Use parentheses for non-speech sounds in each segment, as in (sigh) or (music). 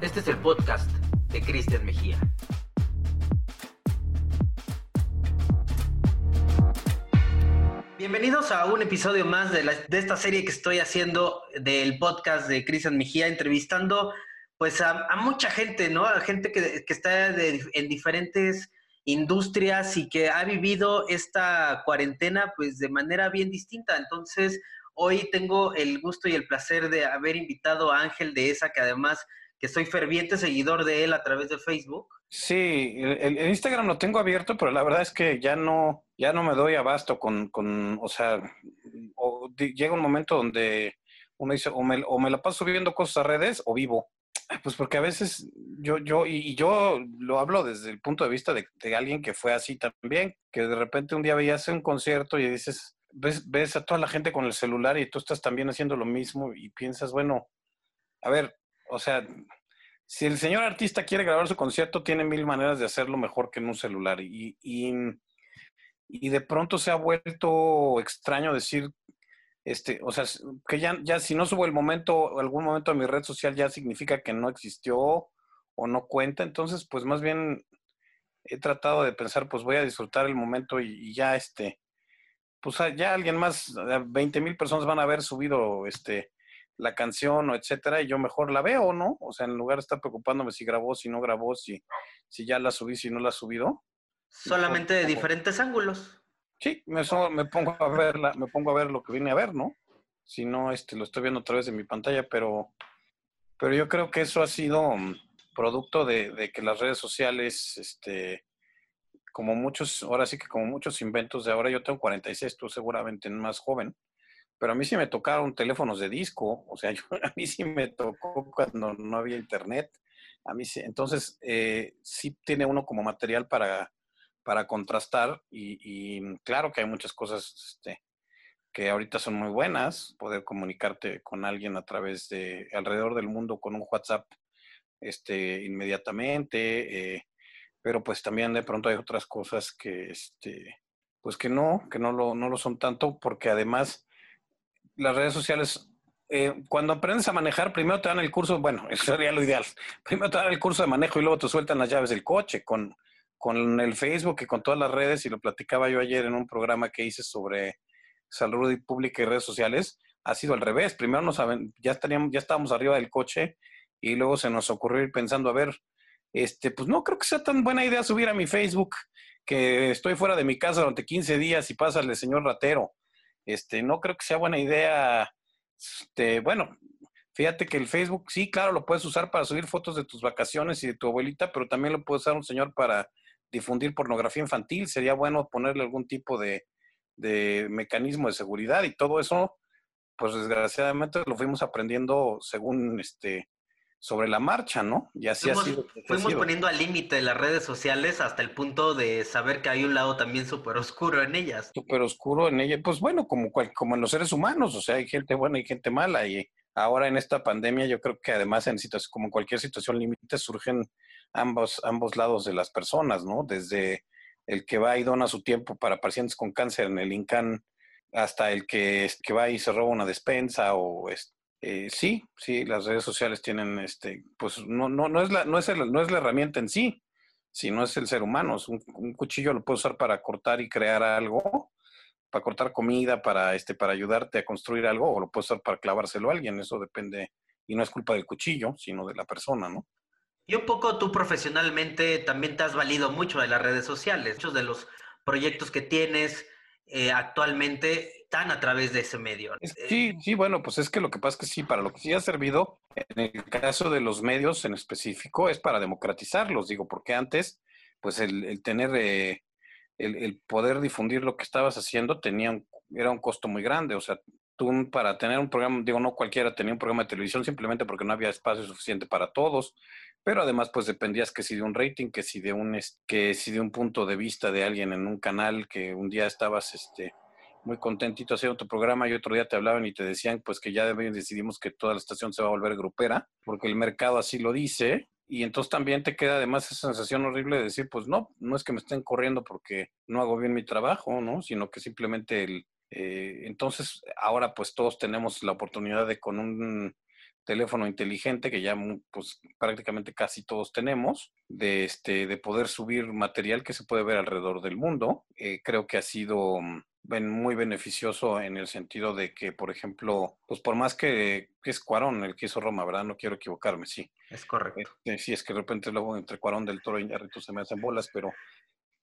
Este es el podcast de Cristian Mejía. Bienvenidos a un episodio más de, esta serie que estoy haciendo del podcast de Cristian Mejía, entrevistando pues a, mucha gente, ¿no? A gente que, está en diferentes industrias y que ha vivido esta cuarentena pues de manera bien distinta. Entonces, hoy tengo el gusto y el placer de haber invitado a Ángel de esa, que además que soy ferviente seguidor de él a través de Facebook. Sí, el, Instagram lo tengo abierto, pero la verdad es que ya no, ya no me doy abasto con, con o sea, llega un momento donde uno dice, o me, o me la paso subiendo cosas a redes o vivo. Pues porque a veces yo, yo, y yo lo hablo desde el punto de vista de, de alguien que fue así también, que de repente un día veías un concierto y dices, ves, ves a toda la gente con el celular y tú estás también haciendo lo mismo y piensas, bueno, a ver, o sea, si el señor artista quiere grabar su concierto, tiene mil maneras de hacerlo mejor que en un celular. Y, y, y de pronto se ha vuelto extraño decir, este, o sea, que ya, ya si no subo el momento, algún momento a mi red social ya significa que no existió o no cuenta. Entonces, pues más bien he tratado de pensar, pues voy a disfrutar el momento y, ya este, pues ya alguien más, 20 mil personas van a haber subido este la canción o etcétera, y yo mejor la veo, ¿no? O sea, en lugar de estar preocupándome si grabó, si no grabó, si, si ya la subí, si no la ha subido. Solamente de diferentes ángulos. Sí, me, me pongo a verla, me pongo a ver lo que vine a ver, ¿no? Si no, este, lo estoy viendo a través de mi pantalla, pero, pero yo creo que eso ha sido mm, producto de, de que las redes sociales, este, como muchos, ahora sí que como muchos inventos de ahora, yo tengo 46, tú seguramente más joven, pero a mí sí me tocaron teléfonos de disco, o sea, (laughs) a mí sí me tocó cuando no había internet. A mí sí, entonces eh, sí tiene uno como material para, para contrastar y, claro que hay muchas cosas este, que ahorita son muy buenas, poder comunicarte con alguien a través de alrededor del mundo con un WhatsApp este, inmediatamente, eh, pero pues también de pronto hay otras cosas que, este, pues que no, que no lo, no lo son tanto, porque además las redes sociales, eh, cuando aprendes a manejar, primero te dan el curso, bueno, (laughs) eso sería lo ideal. Primero te dan el curso de manejo y luego te sueltan las llaves del coche con, con el Facebook y con todas las redes. Y lo platicaba yo ayer en un programa que hice sobre salud pública y redes sociales. Ha sido al revés. Primero nos, ya, estaríamos, ya estábamos arriba del coche y luego se nos ocurrió ir pensando, a ver, este, pues no creo que sea tan buena idea subir a mi Facebook que estoy fuera de mi casa durante 15 días y pásale, señor ratero. Este, no creo que sea buena idea. Este, bueno, fíjate que el Facebook, sí, claro, lo puedes usar para subir fotos de tus vacaciones y de tu abuelita, pero también lo puede usar un señor para difundir pornografía infantil. Sería bueno ponerle algún tipo de, de mecanismo de seguridad y todo eso, pues desgraciadamente lo fuimos aprendiendo según este sobre la marcha, ¿no? Y así fuimos, ha sido. Fuimos poniendo al límite las redes sociales hasta el punto de saber que hay un lado también súper oscuro en ellas. Súper oscuro en ellas, pues bueno, como, como en los seres humanos, o sea, hay gente buena y gente mala. Y ahora en esta pandemia yo creo que además en situaciones, como en cualquier situación límite, surgen ambos, ambos lados de las personas, ¿no? Desde el que va y dona su tiempo para pacientes con cáncer en el INCAN hasta el que, que va y se roba una despensa o, eh, sí, sí, las redes sociales tienen, este, pues no, no, no, es la, no, es no es la herramienta en sí, sino es el ser humano. Un, un, cuchillo lo puedes usar para cortar y crear algo, para cortar comida, para, este, para ayudarte a construir algo, o lo puedes usar para clavárselo a alguien. Eso depende, y no es culpa del cuchillo, sino de la persona, ¿no? Y un poco tú profesionalmente también te has valido mucho de las redes sociales. Muchos de los proyectos que tienes eh, actualmente están a través de ese medio. Sí, sí, bueno, pues es que lo que pasa es que sí, para lo que sí ha servido, en el caso de los medios en específico, es para democratizarlos, digo, porque antes, pues el, tener, eh, el, poder difundir lo que estabas haciendo tenía un, era un costo muy grande, o sea, tú para tener un programa, digo, no cualquiera tenía un programa de televisión simplemente porque no había espacio suficiente para todos, pero además pues dependías que si de un rating, que si de un, que si de un punto de vista de alguien en un canal, que un día estabas, este, muy contentito haciendo tu programa y otro día te hablaban y te decían pues que ya decidimos que toda la estación se va a volver grupera, porque el mercado así lo dice. Y entonces también te queda además esa sensación horrible de decir, pues no, no es que me estén corriendo porque no hago bien mi trabajo, ¿no? Sino que simplemente el... Eh, entonces ahora pues todos tenemos la oportunidad de con un teléfono inteligente que ya pues prácticamente casi todos tenemos, de este, de poder subir material que se puede ver alrededor del mundo. Eh, creo que ha sido mm, muy beneficioso en el sentido de que, por ejemplo, pues por más que, es Cuarón el que hizo Roma, ¿verdad? No quiero equivocarme, sí. Es correcto. Eh, sí, es que de repente luego entre Cuarón del Toro y Iñárritu se me hacen bolas, pero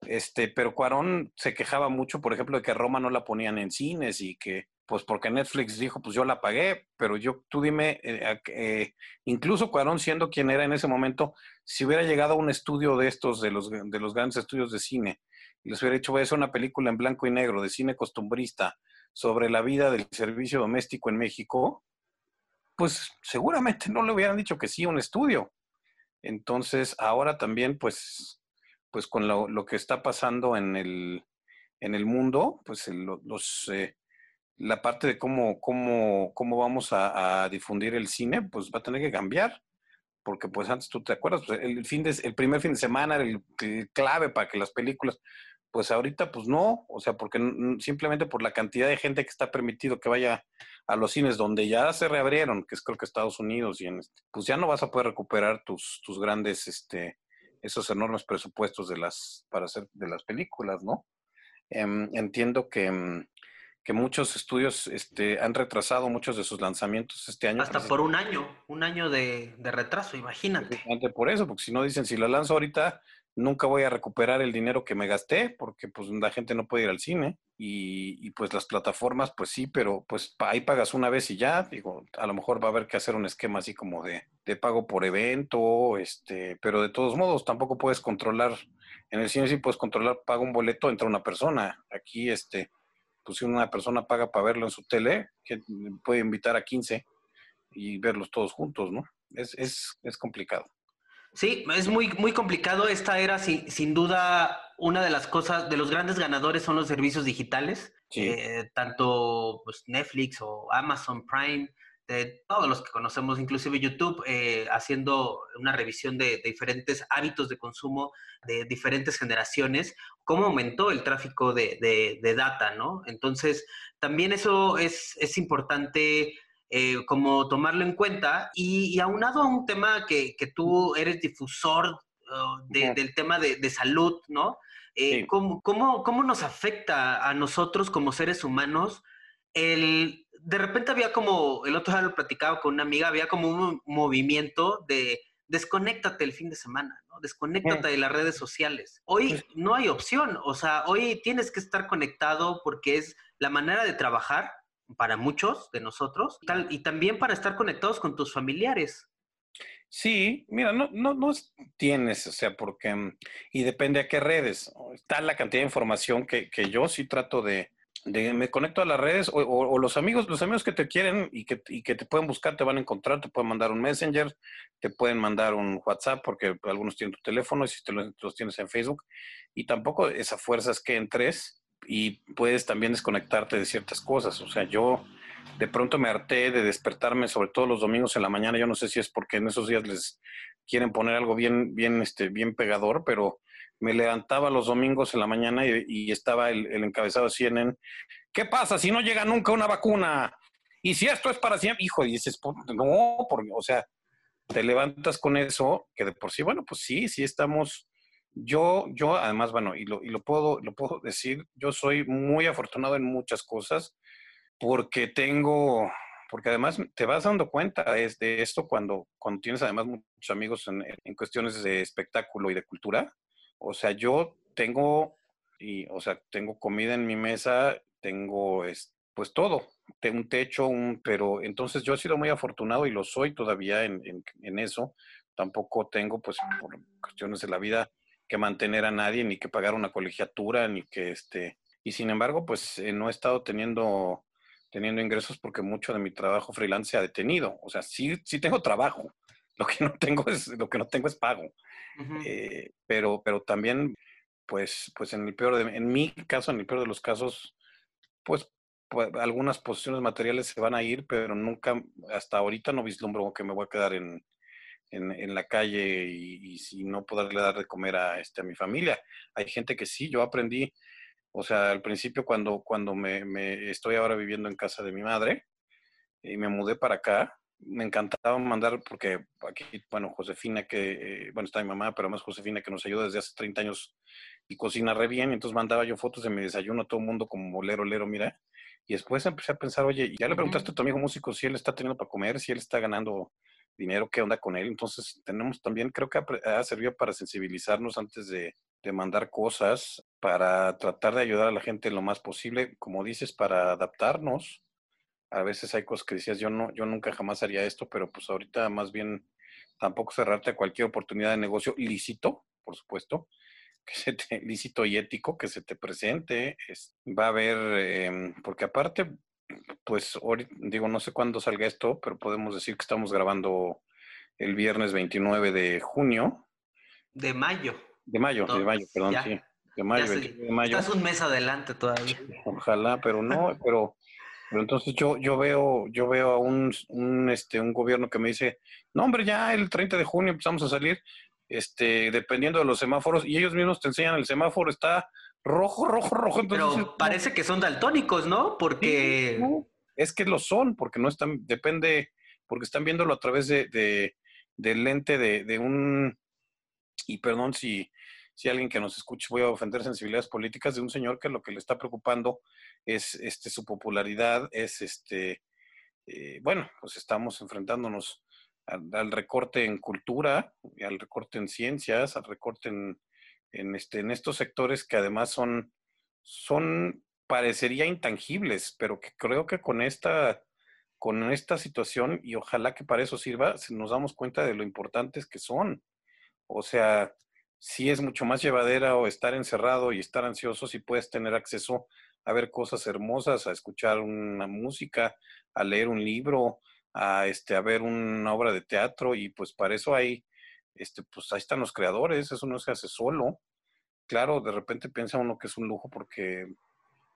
este, pero Cuarón se quejaba mucho, por ejemplo, de que Roma no la ponían en cines y que pues porque Netflix dijo, pues yo la pagué, pero yo, tú dime, eh, eh, incluso Cuarón siendo quien era en ese momento, si hubiera llegado a un estudio de estos, de los, de los grandes estudios de cine, les hubiera dicho, voy a hacer una película en blanco y negro de cine costumbrista sobre la vida del servicio doméstico en México, pues seguramente no le hubieran dicho que sí un estudio. Entonces, ahora también, pues, pues con lo, que está pasando en el, en el mundo, pues los... Eh, la parte de cómo, cómo, cómo vamos a, difundir el cine, pues va a tener que cambiar. Porque pues antes tú te acuerdas, pues, el, fin de, el primer fin de semana era el, clave para que las películas, pues ahorita pues no, o sea, porque simplemente por la cantidad de gente que está permitido que vaya a los cines donde ya se reabrieron, que es creo que Estados Unidos, y en este, pues ya no vas a poder recuperar tus, tus grandes, este, esos enormes presupuestos de las, para hacer de las películas, ¿no? Em, entiendo que, em, que muchos estudios este, han retrasado muchos de sus lanzamientos este año. Hasta por un año, un año de, retraso, imagínate. Por eso, porque si no dicen, si lo lanzo ahorita, nunca voy a recuperar el dinero que me gasté, porque pues la gente no puede ir al cine. Y, pues las plataformas, pues sí, pero pues ahí pagas una vez y ya, digo, a lo mejor va a haber que hacer un esquema así como de, de pago por evento, este, pero de todos modos tampoco puedes controlar, en el cine sí puedes controlar, paga un boleto, entra una persona. Aquí, este, pues si una persona paga para verlo en su tele, que puede invitar a 15 y verlos todos juntos, ¿no? Es, es, es complicado. Sí, es muy, muy complicado. Esta era, sin, sin, duda, una de las cosas, de los grandes ganadores son los servicios digitales. Eh, tanto pues, Netflix o Amazon Prime, de todos los que conocemos, inclusive YouTube, eh, haciendo una revisión de, diferentes hábitos de consumo de diferentes generaciones, cómo aumentó el tráfico de, data, ¿no? Entonces, también eso es, importante eh, como tomarlo en cuenta y, aunado a un tema que, tú eres difusor uh, del tema de, salud, ¿no? Eh, ¿cómo, cómo nos afecta a nosotros como seres humanos el de repente había como, el otro día lo platicaba con una amiga, había como un movimiento de desconéctate el fin de semana, ¿no? Desconéctate de las redes sociales. Hoy pues no hay opción, o sea, hoy tienes que estar conectado porque es la manera de trabajar para muchos de nosotros tal, y también para estar conectados con tus familiares. Sí, mira, no, no, no tienes, o sea, porque, y depende a qué redes, está la cantidad de información que, que yo sí trato de, me conecto a las redes o, los amigos, los amigos que te quieren y que, que, te pueden buscar, te van a encontrar, te pueden mandar un messenger, te pueden mandar un WhatsApp porque algunos tienen tu teléfono y si te los, tienes en Facebook. Y tampoco esa fuerza es que entres y puedes también desconectarte de ciertas cosas. O sea, yo de pronto me harté de despertarme, sobre todo los domingos en la mañana. Yo no sé si es porque en esos días les quieren poner algo bien, bien, este, bien pegador, pero me levantaba los domingos en la mañana y, estaba el, encabezado de CNN. ¿Qué pasa si no llega nunca una vacuna? Y si esto es para siempre, hijo, y dices, no, porque, o sea, te levantas con eso, que de por sí, bueno, pues sí, sí estamos. Yo, yo, además, bueno, y lo, y lo puedo, lo puedo decir, yo soy muy afortunado en muchas cosas, porque tengo, porque además te vas dando cuenta de esto cuando, cuando tienes además muchos amigos en, en cuestiones de espectáculo y de cultura o sea, yo tengo, y, o sea, tengo comida en mi mesa, tengo, pues todo, tengo un techo, un, pero entonces yo he sido muy afortunado y lo soy todavía en, en, eso. Tampoco tengo, pues, por cuestiones de la vida, que mantener a nadie, ni que pagar una colegiatura, ni que este, y sin embargo, pues eh, no he estado teniendo, teniendo ingresos porque mucho de mi trabajo freelance se ha detenido. O sea, sí, sí tengo trabajo. (laughs) Lo que no tengo es, lo que no tengo es pago. Eh, pero, pero también, pues, pues en el peor de, en mi caso, en el peor de los casos, pues, pues, algunas posiciones materiales se van a ir, pero nunca, hasta ahorita no vislumbro que me voy a quedar en, en, la calle y, si no poderle dar de comer a, este, a mi familia. Hay gente que sí, yo aprendí, o sea, al principio cuando, cuando me, me estoy ahora viviendo en casa de mi madre y me mudé para acá, me encantaba mandar, porque aquí, bueno, Josefina, que, eh, bueno, está mi mamá, pero más Josefina, que nos ayuda desde hace 30 años y cocina re bien, entonces mandaba yo fotos de mi desayuno a todo el mundo como lero, lero, mira. Y después empecé a pensar, oye, ya le preguntaste a tu amigo músico si él está teniendo para comer, si él está ganando dinero, qué onda con él. Entonces tenemos también, creo que ha, servido para sensibilizarnos antes de, mandar cosas, para tratar de ayudar a la gente lo más posible, como dices, para adaptarnos a veces hay cosas que decías, yo no, yo nunca jamás haría esto, pero pues ahorita más bien tampoco cerrarte a cualquier oportunidad de negocio lícito, por supuesto, (laughs) que se te, lícito y ético, que se te presente. va a haber, em, porque aparte, pues digo, no sé cuándo salga esto, pero podemos decir que estamos grabando el viernes 29 de junio. De mayo. De mayo, de mayo, perdón, sí. De mayo, de mayo. Estás un mes adelante todavía. (laughs) Ojalá, pero no, (laughs) pero pero entonces yo, yo veo, yo veo a un, un, este, un gobierno que me dice, no hombre, ya el 30 de junio empezamos a salir, este, dependiendo de los semáforos, y ellos mismos te enseñan el semáforo, está rojo, rojo, rojo. Pero parece que son daltónicos, ¿no? Porque... es que lo son, porque no están, depende, porque están viéndolo a través de, de del lente de, de un, y perdón si, si alguien que nos escuche voy a ofender sensibilidades políticas de un señor que lo que le está preocupando es este, su popularidad, es este, eh, bueno, pues estamos enfrentándonos al, recorte en cultura, al recorte en ciencias, al recorte en, en, este, en estos sectores que además son, son, parecería intangibles, pero que creo que con esta, con esta situación, y ojalá que para eso sirva, nos damos cuenta de lo importantes que son. O sea, sí es mucho más llevadera o estar encerrado y estar ansioso si puedes tener acceso a ver cosas hermosas, a escuchar una música, a leer un libro, a este a ver una obra de teatro y pues para eso hay este pues ahí están los creadores, eso no se hace solo. Claro, de repente piensa uno que es un lujo porque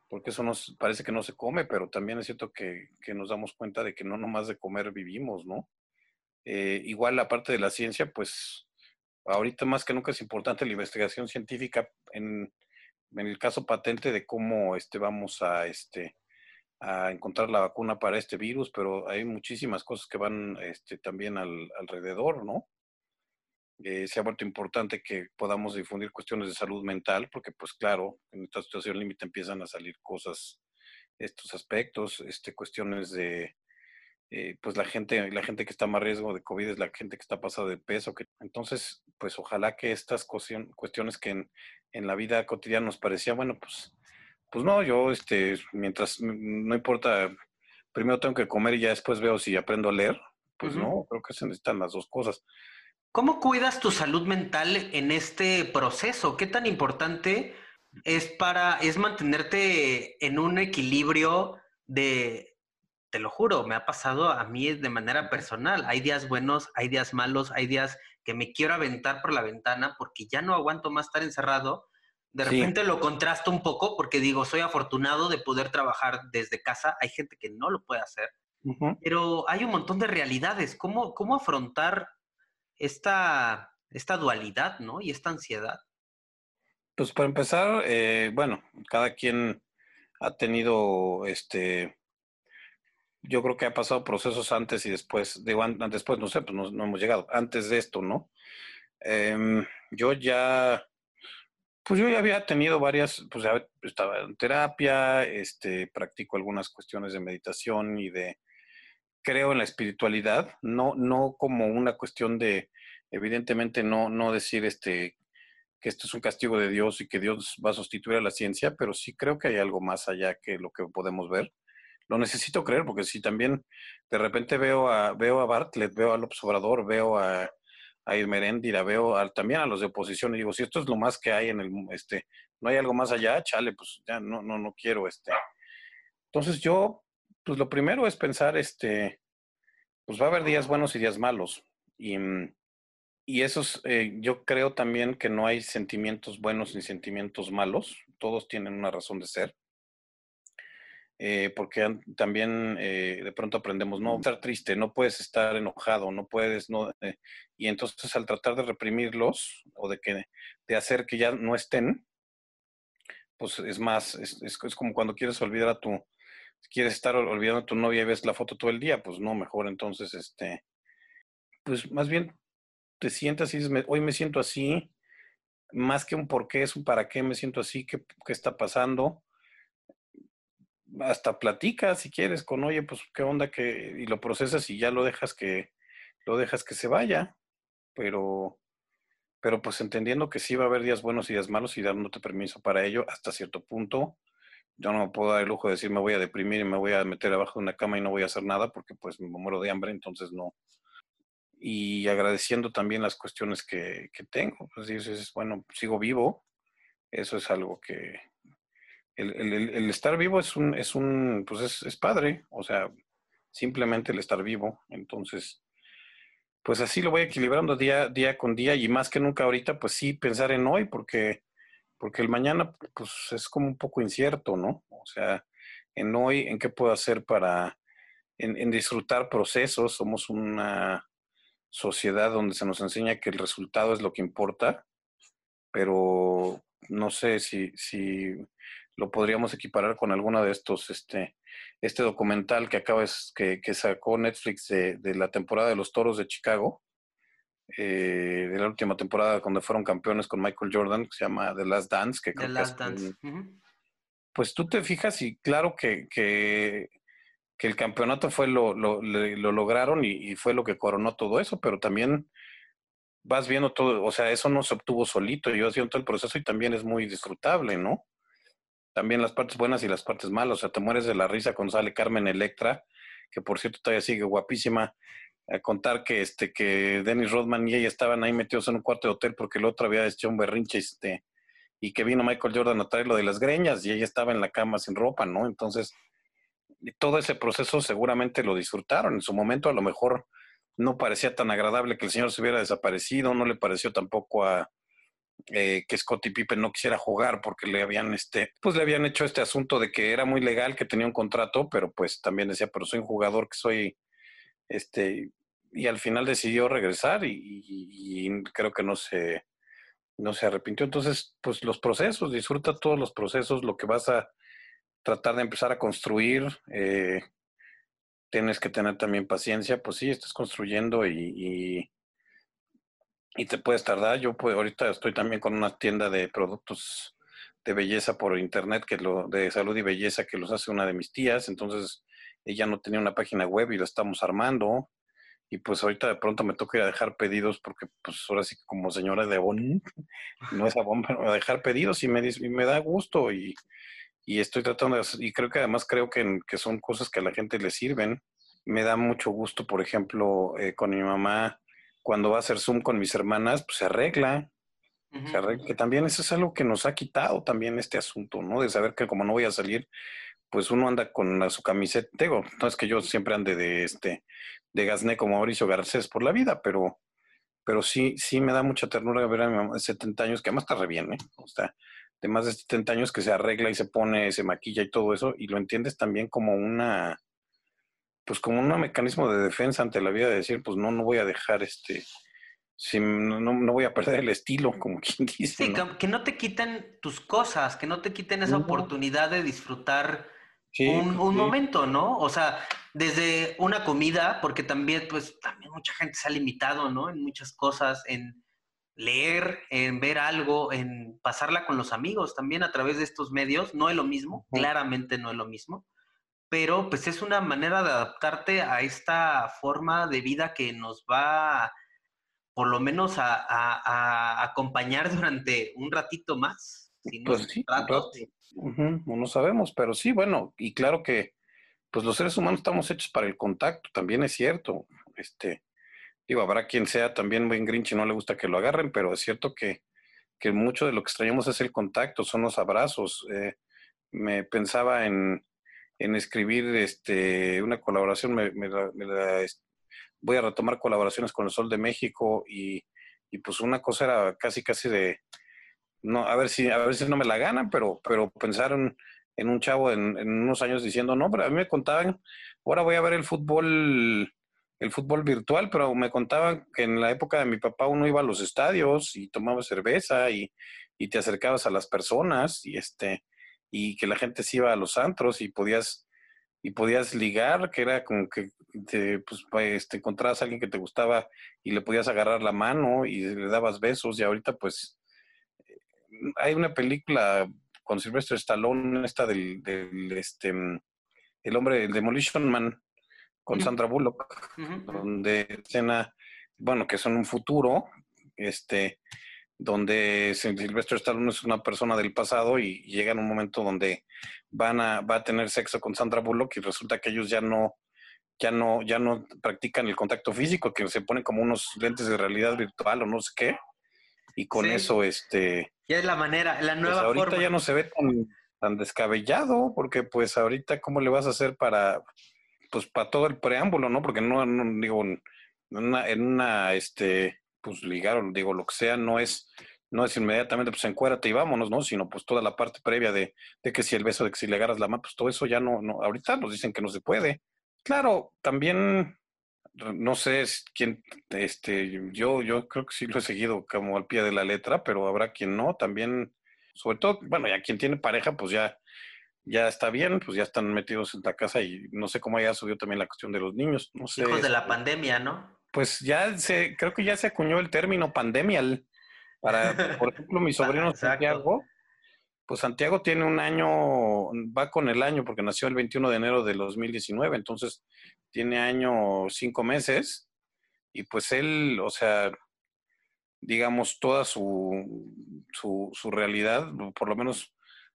porque eso nos parece que no se come, pero también es cierto que, que nos damos cuenta de que no nomás de comer vivimos, ¿no? Eh, igual la parte de la ciencia, pues ahorita más que nunca es importante la investigación científica en, el caso patente de cómo este, vamos a, este, a encontrar la vacuna para este virus, pero hay muchísimas cosas que van este, también al, alrededor, ¿no? Eh, se ha vuelto importante que podamos difundir cuestiones de salud mental, porque pues claro, en esta situación límite empiezan a salir cosas, estos aspectos, este, cuestiones de, eh, pues la gente, la gente que está más riesgo de COVID es la gente que está pasada de peso. Que, entonces, pues ojalá que estas cuestiones que en, en, la vida cotidiana nos parecían, bueno, pues, pues no, yo, este, mientras, no importa, primero tengo que comer y ya después veo si aprendo a leer, pues no, creo que se necesitan las dos cosas. ¿Cómo cuidas tu salud mental en este proceso? ¿Qué tan importante es para, es mantenerte en un equilibrio de, te lo juro, me ha pasado a mí de manera personal. Hay días buenos, hay días malos, hay días que me quiero aventar por la ventana porque ya no aguanto más estar encerrado. De repente lo contrasto un poco porque digo, soy afortunado de poder trabajar desde casa. Hay gente que no lo puede hacer, pero hay un montón de realidades. ¿Cómo, cómo afrontar esta, esta dualidad, ¿no? Y esta ansiedad. Pues para empezar, eh, bueno, cada quien ha tenido este yo creo que ha pasado procesos antes y después, digo, después no sé, pues no, hemos llegado, antes de esto, ¿no? Em, yo ya, pues yo ya había tenido varias, pues ya estaba en terapia, este, practico algunas cuestiones de meditación y de, creo en la espiritualidad, no, no como una cuestión de, evidentemente no, no decir este, que esto es un castigo de Dios y que Dios va a sustituir a la ciencia, pero sí creo que hay algo más allá que lo que podemos ver lo necesito creer, porque si también de repente veo a, veo a Bartlett, veo a López Obrador, veo a, a Irmeréndira, veo también a los de oposición y digo, si esto es lo más que hay en el, este, no hay algo más allá, chale, pues ya no, no, no quiero, este. Entonces yo, pues lo primero es pensar, este, pues va a haber días buenos y días malos. Y, y esos, eh, yo creo también que no hay sentimientos buenos ni sentimientos malos, todos tienen una razón de ser. Eh, porque también eh, de pronto aprendemos no estar triste, no puedes estar enojado, no puedes, no, y entonces al tratar de reprimirlos o de que de hacer que ya no estén, pues es más, es, es, como cuando quieres olvidar a tu Si quieres estar olvidando a tu novia y ves la foto todo el día, pues no, mejor entonces, este, pues más bien te sientas y dices, hoy me siento así, más que un por qué, es un para qué me siento así, qué, qué está pasando. Hasta platica si quieres con, oye, pues qué onda que, y lo procesas y ya lo dejas que, lo dejas que se vaya, pero, pero pues entendiendo que sí va a haber días buenos y días malos y dándote permiso para ello hasta cierto punto. Yo no puedo dar el lujo de decir me voy a deprimir y me voy a meter abajo de una cama y no voy a hacer nada porque pues me muero de hambre, entonces no, y agradeciendo también las cuestiones que, que tengo. Pues dices, bueno, sigo vivo, eso es algo que... El, el, el estar vivo es un, es un, pues es, es, padre, o sea, simplemente el estar vivo. Entonces, pues así lo voy equilibrando día, día con día y más que nunca ahorita, pues sí, pensar en hoy, porque, porque el mañana, pues es como un poco incierto, ¿no? O sea, en hoy, en qué puedo hacer para, en, en disfrutar procesos, somos una sociedad donde se nos enseña que el resultado es lo que importa, pero no sé si, si lo podríamos equiparar con alguno de estos, este, este documental que acaba que, que sacó Netflix de, de, la temporada de los toros de Chicago, eh, de la última temporada cuando fueron campeones con Michael Jordan, que se llama The Last Dance, que The Last Dance. Pues tú te fijas y claro que, que que el campeonato fue lo, lo, lo lograron y, y, fue lo que coronó todo eso, pero también vas viendo todo, o sea, eso no se obtuvo solito, yo haciendo todo el proceso y también es muy disfrutable, ¿no? También las partes buenas y las partes malas, o sea, te mueres de la risa cuando sale Carmen Electra, que por cierto todavía sigue guapísima, a contar que este que Dennis Rodman y ella estaban ahí metidos en un cuarto de hotel porque el otro había hecho un berrinche este y que vino Michael Jordan a traer lo de las greñas y ella estaba en la cama sin ropa, ¿no? Entonces, todo ese proceso seguramente lo disfrutaron. En su momento a lo mejor no parecía tan agradable que el señor se hubiera desaparecido, no le pareció tampoco a eh, que Scottie Pippen no quisiera jugar porque le habían este, pues le habían hecho este asunto de que era muy legal, que tenía un contrato, pero pues también decía, pero soy un jugador que soy este y al final decidió regresar y, creo que no se no se arrepintió. Entonces, pues los procesos, disfruta todos los procesos, lo que vas a tratar de empezar a construir. Eh, tienes que tener también paciencia, pues sí, estás construyendo y, y, y te puedes tardar. Yo pues, ahorita estoy también con una tienda de productos de belleza por internet, que lo, de salud y belleza, que los hace una de mis tías. Entonces, ella no tenía una página web y la estamos armando. Y pues ahorita de pronto me toca ir a dejar pedidos porque pues ahora sí como señora de Avon, (laughs) no es Avon, pero a dejar pedidos y me, y me da gusto y, y estoy tratando de, y creo que además creo que, que, son cosas que a la gente le sirven. Me da mucho gusto, por ejemplo, eh, con mi mamá, cuando va a hacer Zoom con mis hermanas, pues se arregla. Que también eso es algo que nos ha quitado también este asunto, ¿no? De saber que como no voy a salir, pues uno anda con su camiseta. No es que yo siempre ande de este, de gasné como Mauricio Garcés por la vida, pero, pero sí, sí me da mucha ternura ver a mi mamá de 70 años, que además está re bien, ¿eh? O sea, de más de 70 años que se arregla y se pone, se maquilla y todo eso, y lo entiendes también como una, pues como un mecanismo de defensa ante la vida, de decir, pues no, no voy a dejar este, si, no, no voy a perder el estilo, como (laughs) quien dice. Sí, ¿no? Que, que, no te quiten tus cosas, que no te quiten esa oportunidad de disfrutar sí, un, un sí. momento, ¿no? O sea, desde una comida, porque también, pues, también mucha gente se ha limitado, ¿no? En muchas cosas, en leer, en ver algo, en pasarla con los amigos también a través de estos medios. No es lo mismo, claramente no es lo mismo, pero pues es una manera de adaptarte a esta forma de vida que nos va por lo menos a, a, a acompañar durante un ratito más. Si no pues sí, rato. Uh -huh, no sabemos, pero sí, bueno, y claro que pues los seres humanos estamos hechos para el contacto, también es cierto. Este, digo, habrá quien sea también muy grinch y no le gusta que lo agarren, pero es cierto que, que mucho de lo que extrañamos es el contacto, son los abrazos. Eh, me pensaba en, en, escribir este, una colaboración, me, me, me la, voy a retomar colaboraciones con el Sol de México y, y, pues una cosa era casi casi de, no, a ver si, a ver si no me la ganan, pero, pero pensaron en un chavo en, en unos años diciendo, no, pero a mí me contaban, ahora voy a ver el fútbol el fútbol virtual, pero me contaban que en la época de mi papá uno iba a los estadios y tomaba cerveza y, y, te acercabas a las personas y este y que la gente se iba a los antros y podías y podías ligar, que era como que te, pues, este, encontrabas a alguien que te gustaba y le podías agarrar la mano y le dabas besos y ahorita pues hay una película con Sylvester Stallone, esta del, del este, el hombre, el Demolition Man, con Sandra Bullock, donde escena, bueno, que son un futuro, este, donde Sylvester Stallone es una persona del pasado y llega en un momento donde van a, va a tener sexo con Sandra Bullock y resulta que ellos ya no, ya no, ya no practican el contacto físico, que se ponen como unos lentes de realidad virtual o no sé qué, y con eso, este... Ya es la manera, la pues nueva pues ahorita ya no se ve tan, tan descabellado, porque pues ahorita, ¿cómo le vas a hacer para, pues para todo el preámbulo, ¿no? Porque no, no digo, en una, en una, este, pues ligar digo, lo que sea, no es, no es inmediatamente, pues encuérate y vámonos, ¿no? Sino pues toda la parte previa de, de que si el beso, de que si le agarras la mano, pues todo eso ya no, no, ahorita nos dicen que no se puede. Claro, también, no sé quién, este, yo, yo creo que sí lo he seguido como al pie de la letra, pero habrá quien no, también, sobre todo, bueno, ya quien tiene pareja, pues ya, ya está bien, pues ya están metidos en la casa y no sé cómo haya subido también la cuestión de los niños, no sé. Hijos de la este pandemia, ¿no? Pues ya se, creo que ya se acuñó el término pandemial. Para, (laughs) por ejemplo, mi sobrino Santiago, pues Santiago tiene un año, va con el año porque nació el 21 de enero de 2019, entonces tiene año cinco meses y pues él, o sea, digamos, toda su, su, su realidad, por lo menos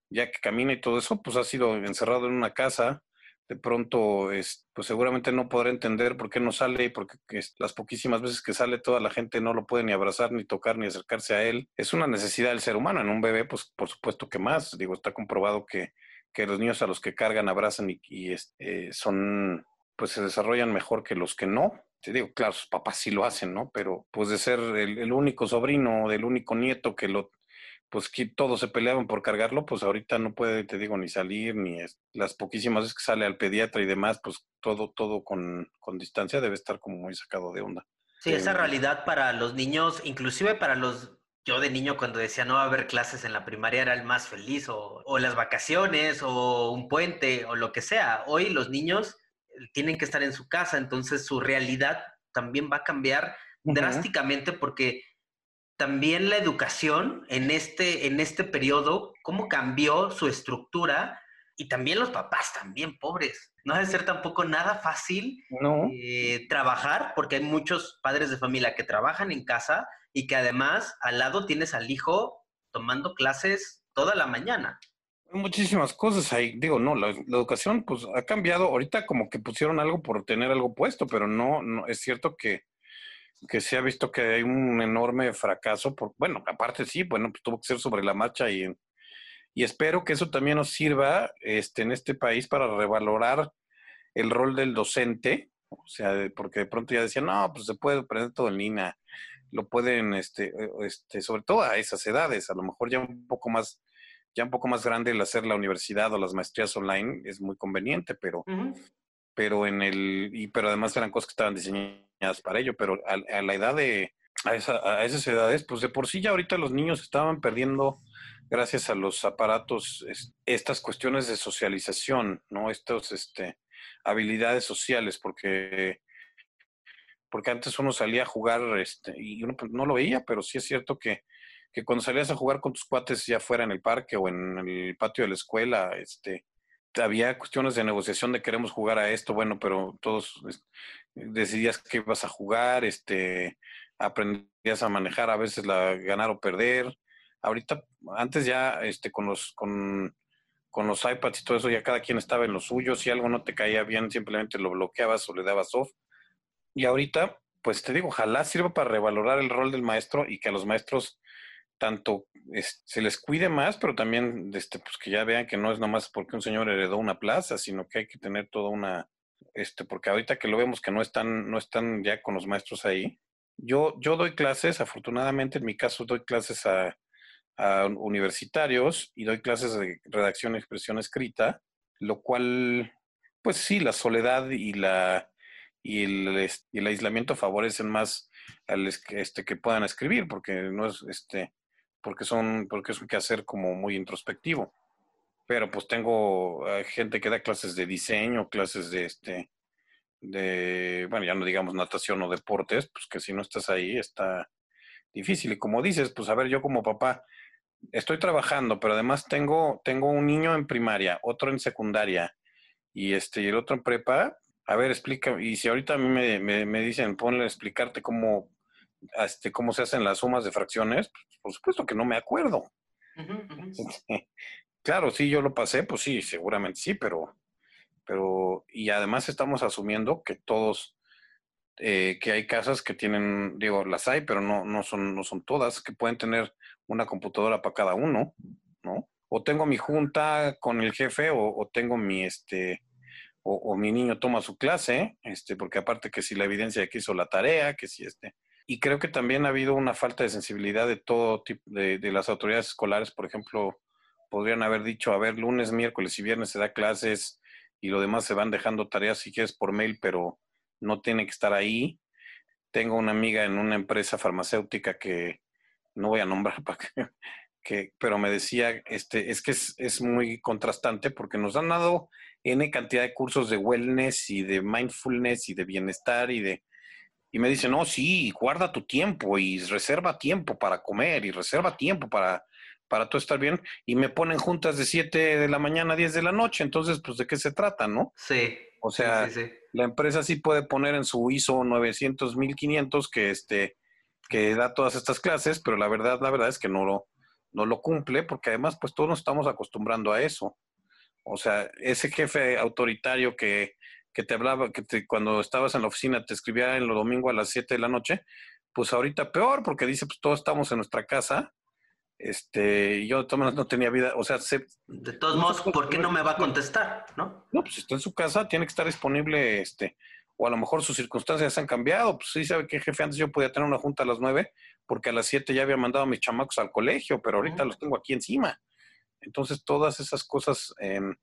ya que camina y todo eso, pues ha sido encerrado en una casa, de pronto, es, pues seguramente no podrá entender por qué no sale y porque las poquísimas veces que sale toda la gente no lo puede ni abrazar, ni tocar, ni acercarse a él. Es una necesidad del ser humano. En un bebé, pues por supuesto que más. Digo, está comprobado que, que los niños a los que cargan, abrazan y, y eh, son, pues se desarrollan mejor que los que no. Te digo, claro, sus papás sí lo hacen, ¿no? Pero pues de ser el, el único sobrino, del único nieto que lo pues que todos se peleaban por cargarlo, pues ahorita no puede, te digo, ni salir, ni es, las poquísimas veces que sale al pediatra y demás, pues todo, todo con, con distancia debe estar como muy sacado de onda. Sí, esa eh, realidad para los niños, inclusive para los, yo de niño cuando decía no va a haber clases en la primaria era el más feliz, o, o las vacaciones, o un puente, o lo que sea. Hoy los niños tienen que estar en su casa, entonces su realidad también va a cambiar drásticamente porque también la educación en este, en este periodo, cómo cambió su estructura y también los papás, también pobres. No debe ser tampoco nada fácil eh, trabajar porque hay muchos padres de familia que trabajan en casa y que además al lado tienes al hijo tomando clases toda la mañana. Muchísimas cosas ahí. Digo, no, la, la, educación pues ha cambiado. Ahorita como que pusieron algo por tener algo puesto, pero no, no es cierto que que se ha visto que hay un enorme fracaso. Por, bueno, aparte sí, bueno, pues tuvo que ser sobre la marcha y, y espero que eso también nos sirva este, en este país para revalorar el rol del docente, o sea, porque de pronto ya decían, no, pues se puede aprender todo en línea, lo pueden, este, este, sobre todo a esas edades, a lo mejor ya un poco más, ya un poco más grande el hacer la universidad o las maestrías online es muy conveniente, pero, pero en el, y, pero además eran cosas que estaban diseñadas para ello, pero a, la edad de, a, esas edades, pues de por sí ya ahorita los niños estaban perdiendo, gracias a los aparatos, estas cuestiones de socialización, ¿no? Estos, este, habilidades sociales, porque porque antes uno salía a jugar este, y uno pues, no lo veía, pero sí es cierto que, que, cuando salías a jugar con tus cuates ya fuera en el parque o en el patio de la escuela, este, había cuestiones de negociación de queremos jugar a esto, bueno, pero todos decidías que ibas a jugar, este, aprendías a manejar a veces la ganar o perder. Ahorita, antes ya, este, con los, con, con los iPads y todo eso, ya cada quien estaba en lo suyo. Si algo no te caía bien, simplemente lo bloqueabas o le dabas off. Y ahorita, pues te digo, ojalá sirva para revalorar el rol del maestro y que a los maestros tanto se les cuide más, pero también este, pues que ya vean que no es nomás porque un señor heredó una plaza, sino que hay que tener toda una, este, porque ahorita que lo vemos que no están, no están ya con los maestros ahí. Yo, yo doy clases, afortunadamente en mi caso doy clases a, a universitarios y doy clases de redacción y expresión escrita, lo cual, pues sí, la soledad y la y el, y el aislamiento favorecen más al este, que puedan escribir, porque no es este porque son, porque es un quehacer como muy introspectivo. pero pues tengo eh, gente que da clases de diseño, clases de este, de, bueno, ya no digamos natación o deportes, pues que si no estás ahí está difícil. Y como dices, pues a ver, yo como papá estoy trabajando, pero además tengo, tengo un niño en primaria, otro en secundaria y este y el otro en prepa. A ver, explica, y si ahorita a mí me, me, dicen, ponle a explicarte cómo, este, cómo se hacen las sumas de fracciones, pues, por supuesto que no me acuerdo. (laughs) Claro, sí, yo lo pasé, pues sí, seguramente sí, pero, pero, y además estamos asumiendo que todos, eh, que hay casas que tienen, digo, las hay, pero no, no, son, no son todas, que pueden tener una computadora para cada uno, ¿no? O tengo mi junta con el jefe, o, tengo mi, este, o, mi niño toma su clase, este, porque aparte que si la evidencia de que hizo la tarea, que si este. Y creo que también ha habido una falta de sensibilidad de todo tipo, de, de las autoridades escolares, por ejemplo, podrían haber dicho, a ver, lunes, miércoles y viernes se da clases y lo demás se van dejando tareas si quieres por mail, pero no tiene que estar ahí. Tengo una amiga en una empresa farmacéutica que no voy a nombrar (laughs) para que, pero me decía, este, es que es, es, muy contrastante porque nos han dado N cantidad de cursos de wellness y de mindfulness y de bienestar y de, y me dice, no, sí, guarda tu tiempo y reserva tiempo para comer y reserva tiempo para para todo estar bien, y me ponen juntas de 7 de la mañana a 10 de la noche, entonces, pues, ¿de qué se trata, no? Sí. O sea, la empresa sí puede poner en su ISO 900, 1500 que, este, que da todas estas clases, pero la verdad, la verdad es que no lo, no lo cumple, porque además, pues, todos nos estamos acostumbrando a eso. O sea, ese jefe autoritario que, que te hablaba, que te, cuando estabas en la oficina te escribía en lo domingo a las 7 de la noche, pues ahorita peor, porque dice, pues todos estamos en nuestra casa este, yo no tenía vida, o sea, de todos modos, ¿por qué no me va a contestar? ¿No? No, pues está en su casa, tiene que estar disponible, este, o a lo mejor sus circunstancias han cambiado. Pues sí, sabe que jefe, antes yo podía tener una junta a las nueve, porque a las siete ya había mandado a mis chamacos al colegio, pero ahorita los tengo aquí encima. Entonces, todas esas cosas em,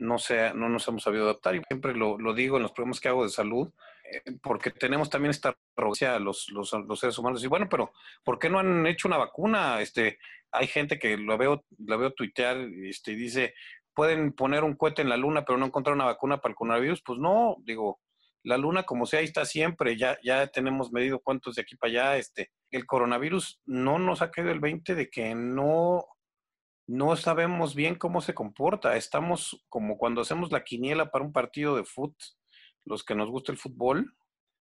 no, sé, no nos hemos sabido adaptar. Y siempre lo, lo digo en los programas que hago de salud, eh, porque tenemos también esta arrogancia los, los, los, seres humanos. Y bueno, pero ¿por qué no han hecho una vacuna? Este, hay gente que lo veo, lo veo tuitear este, y dice, pueden poner un cohete en la luna, pero no encontrar una vacuna para el coronavirus. Pues no, digo, la luna como sea ahí está siempre, ya, ya tenemos medido cuántos de aquí para allá. Este, el coronavirus no nos ha caído el 20 de que no, no sabemos bien cómo se comporta. Estamos como cuando hacemos la quiniela para un partido de fútbol los que nos gusta el fútbol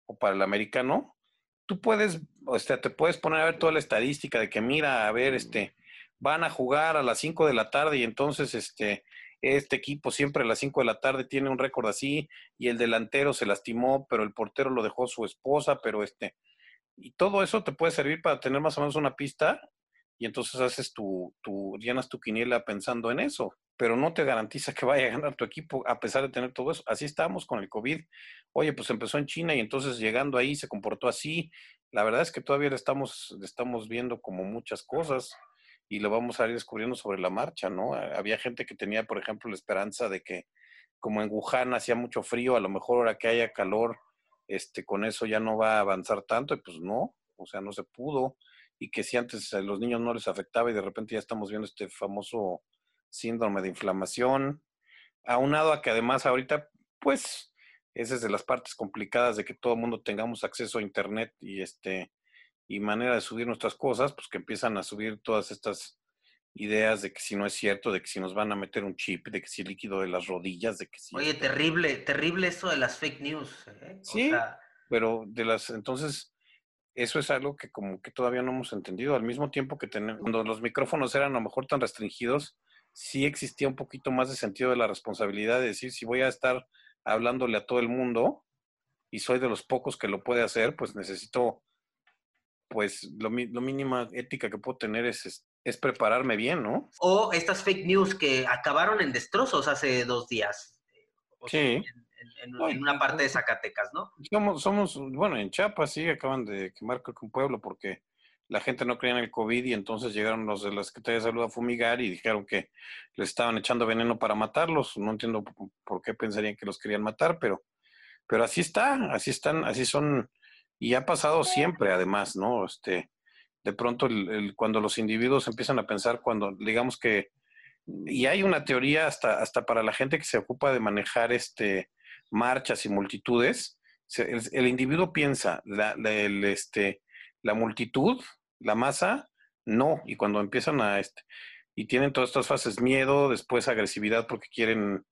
o para el americano, tú puedes, o sea, te puedes poner a ver toda la estadística de que mira, a ver, este, van a jugar a las 5 de la tarde y entonces este, este equipo siempre a las 5 de la tarde tiene un récord así y el delantero se lastimó, pero el portero lo dejó su esposa, pero este, y todo eso te puede servir para tener más o menos una pista y entonces haces tu, tu llenas tu quiniela pensando en eso pero no te garantiza que vaya a ganar tu equipo a pesar de tener todo eso. Así estamos con el COVID. Oye, pues empezó en China y entonces llegando ahí se comportó así. La verdad es que todavía le estamos, estamos viendo como muchas cosas y lo vamos a ir descubriendo sobre la marcha, ¿no? Había gente que tenía, por ejemplo, la esperanza de que como en Wuhan hacía mucho frío, a lo mejor ahora que haya calor, este, con eso ya no va a avanzar tanto, y pues no, o sea, no se pudo, y que si antes a los niños no les afectaba y de repente ya estamos viendo este famoso síndrome de inflamación, aunado a que además ahorita, pues, esa es de las partes complicadas de que todo el mundo tengamos acceso a Internet y, este, y manera de subir nuestras cosas, pues que empiezan a subir todas estas ideas de que si no es cierto, de que si nos van a meter un chip, de que si el líquido de las rodillas, de que si... Oye, terrible, terrible eso de las fake news. ¿eh? Sí, pero de las, entonces, eso es algo que como que todavía no hemos entendido, al mismo tiempo que tenemos, cuando los micrófonos eran a lo mejor tan restringidos, sí existía un poquito más de sentido de la responsabilidad de decir, si voy a estar hablándole a todo el mundo y soy de los pocos que lo puede hacer, pues necesito, pues lo, lo mínima ética que puedo tener es, es, prepararme bien, ¿no? O estas fake news que acabaron en destrozos hace dos días. sí. En, una parte de Zacatecas, ¿no? Somos, somos, bueno, en Chiapas sí acaban de quemar creo que un pueblo porque la gente no creía en el COVID y entonces llegaron los de la Secretaría de Salud a fumigar y dijeron que le estaban echando veneno para matarlos. No entiendo por qué pensarían que los querían matar, pero, pero así está, así están, así son, y ha pasado siempre además, ¿no? Este, de pronto el, cuando los individuos empiezan a pensar, cuando digamos que y hay una teoría hasta, hasta para la gente que se ocupa de manejar este, marchas y multitudes. El, individuo piensa, la, este, la multitud, la masa, no. Y cuando empiezan a, este, y tienen todas estas fases, miedo, después agresividad porque quieren,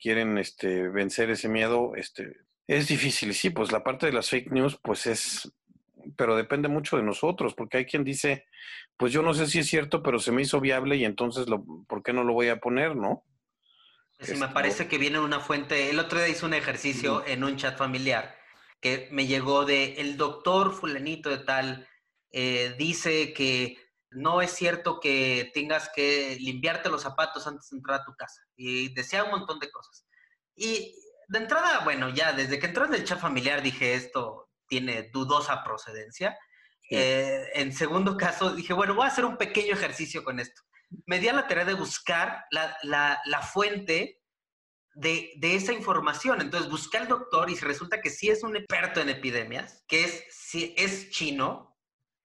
quieren este, vencer ese miedo, este, es difícil. Sí, pues la parte de las fake news, pues es, pero depende mucho de nosotros, porque hay quien dice, pues yo no sé si es cierto, pero se me hizo viable y entonces, lo, ¿por qué no lo voy a poner, no? Sí, me parece que viene una fuente. El otro día hice un ejercicio en un chat familiar que me llegó de el doctor fulanito de tal eh, dice que no es cierto que tengas que limpiarte los zapatos antes de entrar a tu casa. Y decía un montón de cosas. Y de entrada, bueno, ya desde que entré en el chat familiar dije esto tiene dudosa procedencia. Eh, en segundo caso, dije, bueno, voy a hacer un pequeño ejercicio con esto. Me di a la tarea de buscar la, la, la fuente de, de, esa información. Entonces busqué al doctor y resulta que sí es un experto en epidemias, que es, sí, es chino,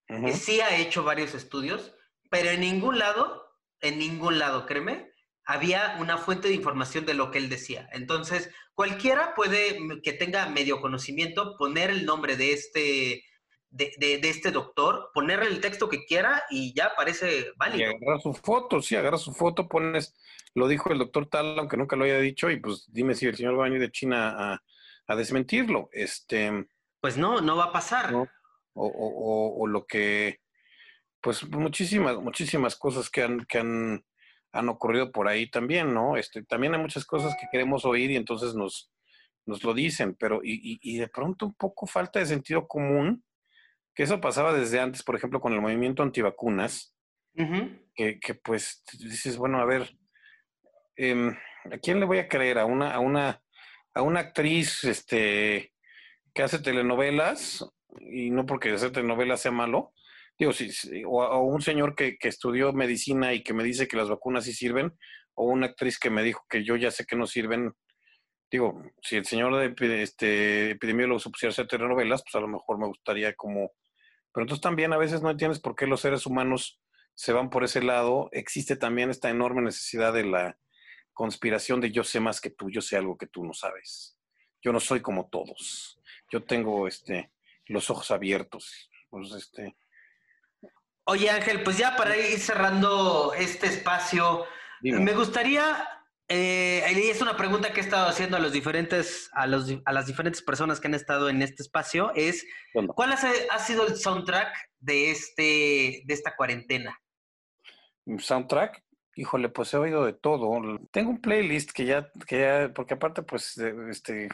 que sí ha hecho varios estudios, pero en ningún lado, en ningún lado, créeme, había una fuente de información de lo que él decía. Entonces, cualquiera puede, que tenga medio conocimiento, poner el nombre de este, de, de, este doctor, ponerle el texto que quiera y ya parece válido. Y agarra su foto, sí, agarra su foto, pones, lo dijo el doctor tal, aunque nunca lo haya dicho, y pues dime si el señor va a venir de China a, a desmentirlo. Este, pues no, no va a pasar o, lo que, pues muchísimas, muchísimas cosas que han, que han, han ocurrido por ahí también, ¿no? Este, también hay muchas cosas que queremos oír y entonces nos, nos lo dicen, pero y, y, de pronto un poco falta de sentido común, que eso pasaba desde antes, por ejemplo, con el movimiento antivacunas, que, que, pues dices, bueno, a ver, em, ¿a quién le voy a creer? ¿A una, a una, a una actriz este, que hace telenovelas y no porque hacer telenovela sea malo, digo, si, o, un señor que, que, estudió medicina y que me dice que las vacunas sí sirven, o una actriz que me dijo que yo ya sé que no sirven, digo, si el señor de este, epidemiólogo se pusiera a hacer telenovelas, pues a lo mejor me gustaría como... Pero entonces también a veces no entiendes por qué los seres humanos se van por ese lado. Existe también esta enorme necesidad de la conspiración de yo sé más que tú, yo sé algo que tú no sabes. Yo no soy como todos. Yo tengo este los ojos abiertos. Pues este. Oye, Ángel, pues ya para ir cerrando este espacio, me gustaría, eh, es una pregunta que he estado haciendo a los diferentes, a, los, a las diferentes personas que han estado en este espacio, es ¿cuál ha, sido el soundtrack de este, de esta cuarentena? Soundtrack, híjole, pues he oído de todo. Tengo un playlist que ya, que ya, porque aparte, pues, este,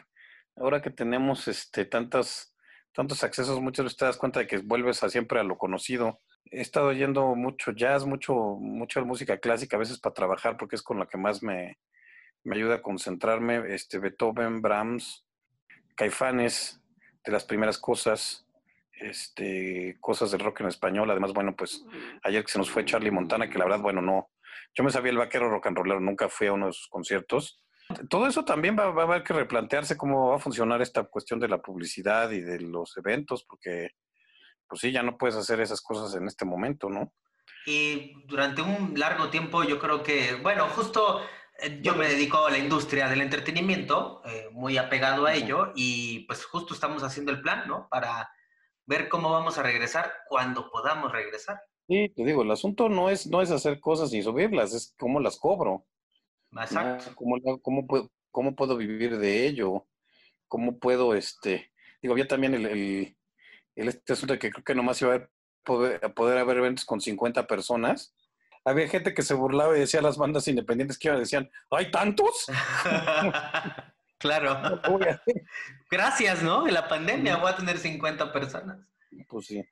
ahora que tenemos este tantas tantos accesos, muchas veces te das cuenta de que vuelves a siempre a lo conocido. He estado oyendo mucho jazz, mucho, mucha música clásica, a veces para trabajar, porque es con la que más me, me ayuda a concentrarme. Este, Beethoven, Brahms, Caifanes, de las primeras cosas, este, cosas del rock en español. Además, bueno, pues ayer que se nos fue Charlie Montana, que la verdad, bueno, no, yo me sabía el vaquero rock and rollero, nunca fui a uno de sus conciertos, todo eso también va, a haber que replantearse cómo va a funcionar esta cuestión de la publicidad y de los eventos, porque pues sí, ya no puedes hacer esas cosas en este momento, ¿no? Y durante un largo tiempo yo creo que, bueno, justo eh, yo me dedico a la industria del entretenimiento, eh, muy apegado a ello, y pues justo estamos haciendo el plan, ¿no? Para ver cómo vamos a regresar cuando podamos regresar. Sí, te digo, el asunto no es, no es hacer cosas y subirlas, es cómo las cobro. Exacto. ¿Cómo, cómo, puedo, ¿Cómo puedo vivir de ello? ¿Cómo puedo, este, digo, había también el, el, este asunto de que creo que nomás iba a haber, poder, poder haber eventos con 50 personas. Había gente que se burlaba y decía a las bandas independientes que iban, decían, ¿hay tantos? (laughs) claro. Gracias, ¿no? En la pandemia voy a tener 50 personas. Pues sí.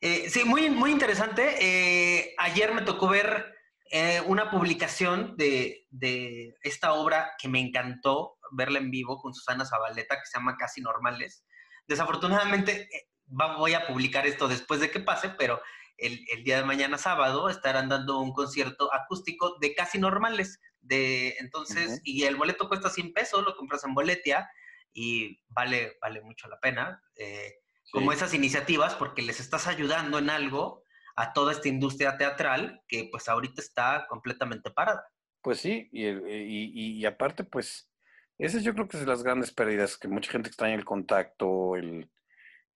Eh, sí, muy, muy interesante. Eh, ayer me tocó ver eh, una publicación de, de, esta obra que me encantó verla en vivo con Susana Zabaleta, que se llama Casi Normales. Desafortunadamente, voy a publicar esto después de que pase, pero el, el, día de mañana sábado estarán dando un concierto acústico de Casi Normales. De, entonces, y el boleto cuesta 100 pesos, lo compras en Boletia y vale, vale mucho la pena. Eh, como esas iniciativas, porque les estás ayudando en algo a toda esta industria teatral que pues ahorita está completamente parada. Pues sí, y, y, aparte, pues, ese yo creo que de las grandes pérdidas, que mucha gente extraña el contacto, el,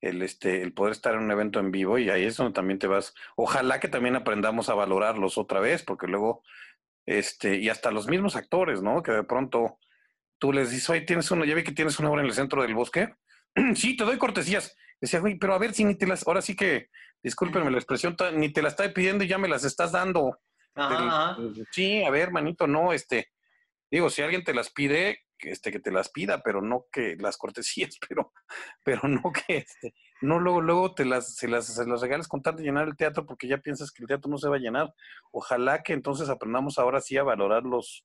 el, este, el poder estar en un evento en vivo y ahí es donde también te vas. Ojalá que también aprendamos a valorarlos otra vez, porque luego, este, y hasta los mismos actores, ¿no? Que de pronto tú les dices, oye, tienes uno, ya vi que tienes una obra en el centro del bosque. (clears throat) sí, te doy cortesías. Decía, güey, pero a ver si ni te las, ahora sí que, discúlpenme la expresión, ni te las estoy pidiendo y ya me las estás dando. sí, a ver, manito, no, este, digo, si alguien te las pide, que, este, que te las pida, pero no que las cortesías, (laughs) pero, pero no que, este, no luego, luego te las, se las, las regales con tal de llenar el teatro porque ya piensas que el teatro no se va a llenar. Ojalá que entonces aprendamos ahora sí a valorar los,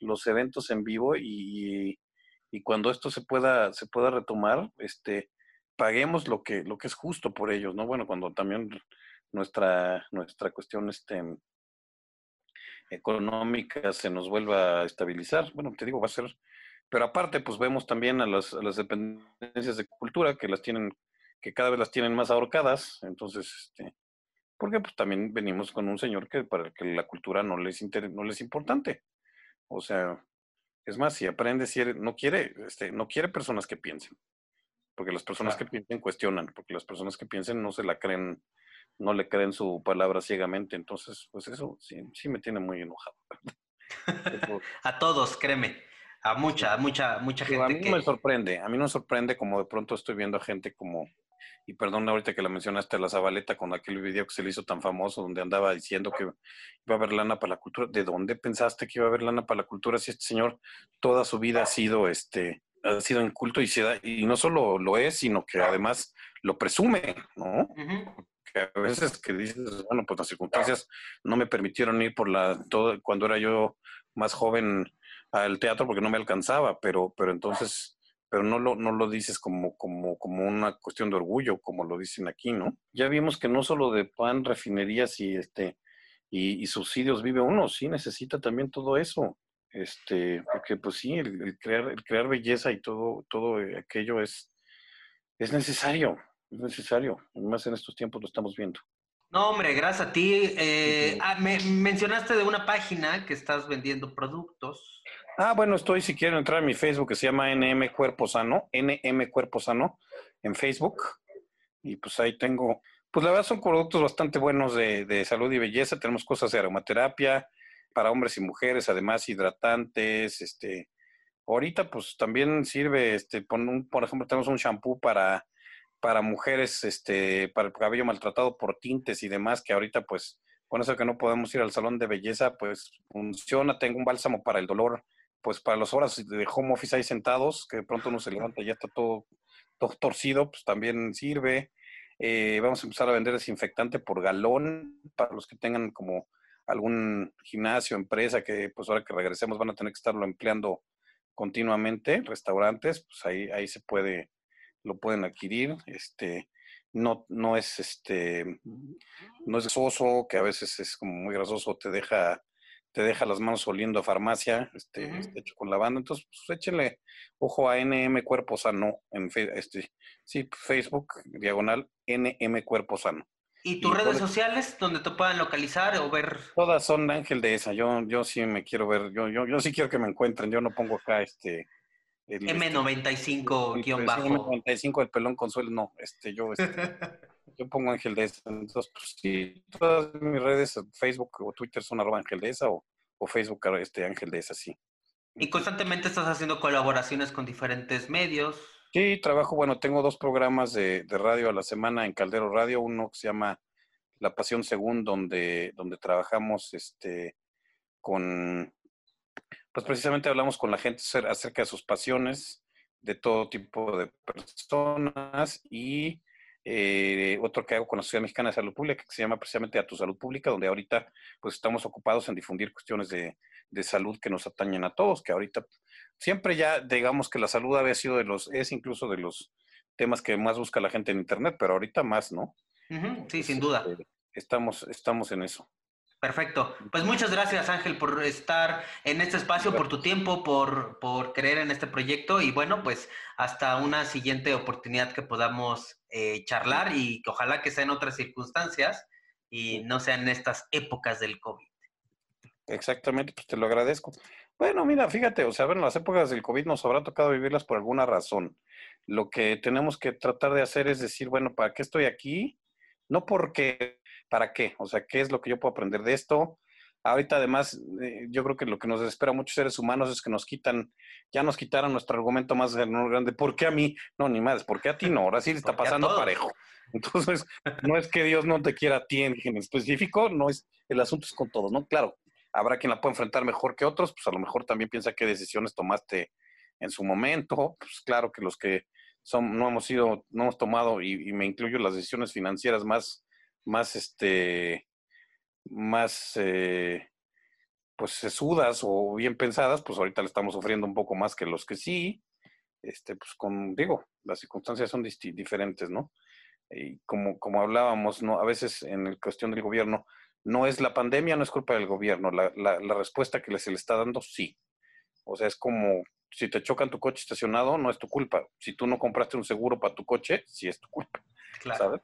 los eventos en vivo y, y cuando esto se pueda, se pueda retomar, este, paguemos lo que, lo que es justo por ellos, ¿no? Bueno, cuando también nuestra, nuestra cuestión este, económica se nos vuelva a estabilizar, bueno, te digo, va a ser, pero aparte, pues vemos también a las, a las dependencias de cultura que las tienen, que cada vez las tienen más ahorcadas, entonces, este, porque pues también venimos con un señor que para el que la cultura no les, no les es importante. O sea, es más, si aprende, si no quiere, este, no quiere personas que piensen. Porque las personas que piensen cuestionan, porque las personas que piensen no se la creen, no le creen su palabra ciegamente. Entonces, pues eso sí, sí me tiene muy enojado. (laughs) a todos, créeme. A mucha, a mucha, mucha gente. A mí no me sorprende, a mí no me sorprende como de pronto estoy viendo a gente como, y perdón ahorita que la mencionaste, la Zabaleta con aquel video que se le hizo tan famoso, donde andaba diciendo que iba a haber lana para la cultura. ¿De dónde pensaste que iba a haber lana para la cultura si este señor toda su vida ha sido este ha sido inculto y, se da, y no solo lo es, sino que además lo presume, ¿no? Que a veces que dices, bueno, pues las circunstancias no me permitieron ir por la, todo, cuando era yo más joven al teatro porque no me alcanzaba, pero, pero entonces, pero no lo, no lo dices como, como, como una cuestión de orgullo, como lo dicen aquí, ¿no? Ya vimos que no solo de pan, refinerías y este, y, y subsidios vive uno, sí necesita también todo eso este, porque pues sí, el, crear, el crear belleza y todo, todo aquello es, es necesario, es necesario, más en estos tiempos lo estamos viendo. No, hombre, gracias a ti. Eh, ah, me mencionaste de una página que estás vendiendo productos. Ah, bueno, estoy, si quieren entrar a mi Facebook, que se llama NM Cuerpo Sano, NM Cuerpo Sano, en Facebook. Y pues ahí tengo, pues la verdad son productos bastante buenos de, de salud y belleza. Tenemos cosas de aromaterapia, para hombres y mujeres, además hidratantes, este, ahorita pues también sirve, este, por, por ejemplo, tenemos un shampoo para, para mujeres, este, para el cabello maltratado por tintes y demás, que ahorita pues, con eso que no podemos ir al salón de belleza, pues funciona, tengo un bálsamo para el dolor, pues para las horas de home office ahí sentados, que de pronto uno se levanta y ya está todo, todo torcido, pues también sirve. Eh, vamos a empezar a vender desinfectante por galón para los que tengan como algún gimnasio, empresa que pues ahora que regresemos van a tener que estarlo empleando continuamente, restaurantes, pues ahí, ahí se puede, lo pueden adquirir, este, no, no es este, no es grasoso, que a veces es como muy grasoso, te deja, te deja las manos oliendo a farmacia, este, hecho con lavanda, entonces pues échenle ojo a NM Cuerpo Sano en este, sí, Facebook, diagonal NM Cuerpo Sano. ¿Y tus redes sociales donde te puedan localizar o ver? Todas son Ángel de esa. Yo, yo sí me quiero ver. Yo, yo, yo sí quiero que me encuentren. Yo no pongo acá este. M95 guion bajo. M95 el pelón consuelo. No, este, yo, este, (laughs) yo pongo Ángel de esa. Entonces, pues, sí, todas mis redes, Facebook o Twitter son arroba Ángel de esa o, o Facebook este Ángel de esa, sí. Y constantemente estás haciendo colaboraciones con diferentes medios. Sí, trabajo, bueno, tengo dos programas de, radio a la semana en Caldero Radio, uno que se llama La Pasión Según, donde, donde trabajamos este, con, pues precisamente hablamos con la gente acerca de sus pasiones, de todo tipo de personas y eh, otro que hago con la Sociedad Mexicana de Salud Pública que se llama precisamente A Tu Salud Pública, donde ahorita pues estamos ocupados en difundir cuestiones de, de salud que nos atañen a todos, que ahorita siempre ya digamos que la salud había sido de los, es incluso de los temas que más busca la gente en Internet, pero ahorita más, ¿no? Sí, sin duda. Este, estamos, estamos en eso. Perfecto. Pues muchas gracias, Ángel, por estar en este espacio, por tu tiempo, por, por creer en este proyecto y bueno, pues hasta una siguiente oportunidad que podamos eh, charlar y que ojalá que sea en otras circunstancias y no sean estas épocas del COVID. Exactamente, pues te lo agradezco. Bueno, mira, fíjate, o sea, bueno, las épocas del COVID nos habrá tocado vivirlas por alguna razón. Lo que tenemos que tratar de hacer es decir, bueno, ¿para qué estoy aquí? No porque, ¿para qué? O sea, ¿qué es lo que yo puedo aprender de esto? Ahorita además, eh, yo creo que lo que nos desespera a muchos seres humanos es que nos quitan, ya nos quitaron nuestro argumento más grande, ¿por qué a mí? No, ni más, ¿por qué a ti no? Ahora sí le está pasando parejo. (laughs) Entonces, no es que Dios no te quiera a ti en específico, no es, el asunto es con todos, ¿no? Claro, habrá quien la pueda enfrentar mejor que otros, pues a lo mejor también piensa qué decisiones tomaste en su momento, pues claro que los que son, no hemos sido, no hemos tomado, y, me incluyo las decisiones financieras más, más, este, más, eh, pues sesudas o bien pensadas, pues ahorita le estamos sufriendo un poco más que los que sí, este, pues con, digo, las circunstancias son diferentes, ¿no? Y como, como hablábamos, ¿no? A veces en la cuestión del gobierno, no es la pandemia, no es culpa del gobierno. La, la, la respuesta que se le está dando, sí. O sea, es como si te chocan tu coche estacionado, no es tu culpa. Si tú no compraste un seguro para tu coche, sí es tu culpa. Claro. ¿Sabes?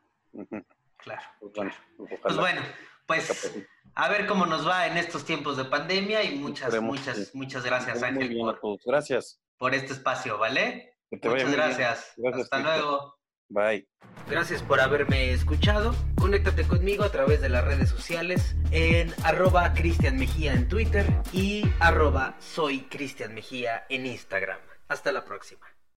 Claro. Pues bueno, pues, pues, bueno, pues a ver cómo nos va en estos tiempos de pandemia y muchas, muchas, muchas gracias, Ángel. por, Gracias. Por este espacio, ¿vale? muchas gracias. gracias. Hasta luego. Bye. Gracias por haberme escuchado. Conéctate conmigo a través de las redes sociales en arroba Cristian Mejía en Twitter y arroba soy Cristian Mejía en Instagram. Hasta la próxima.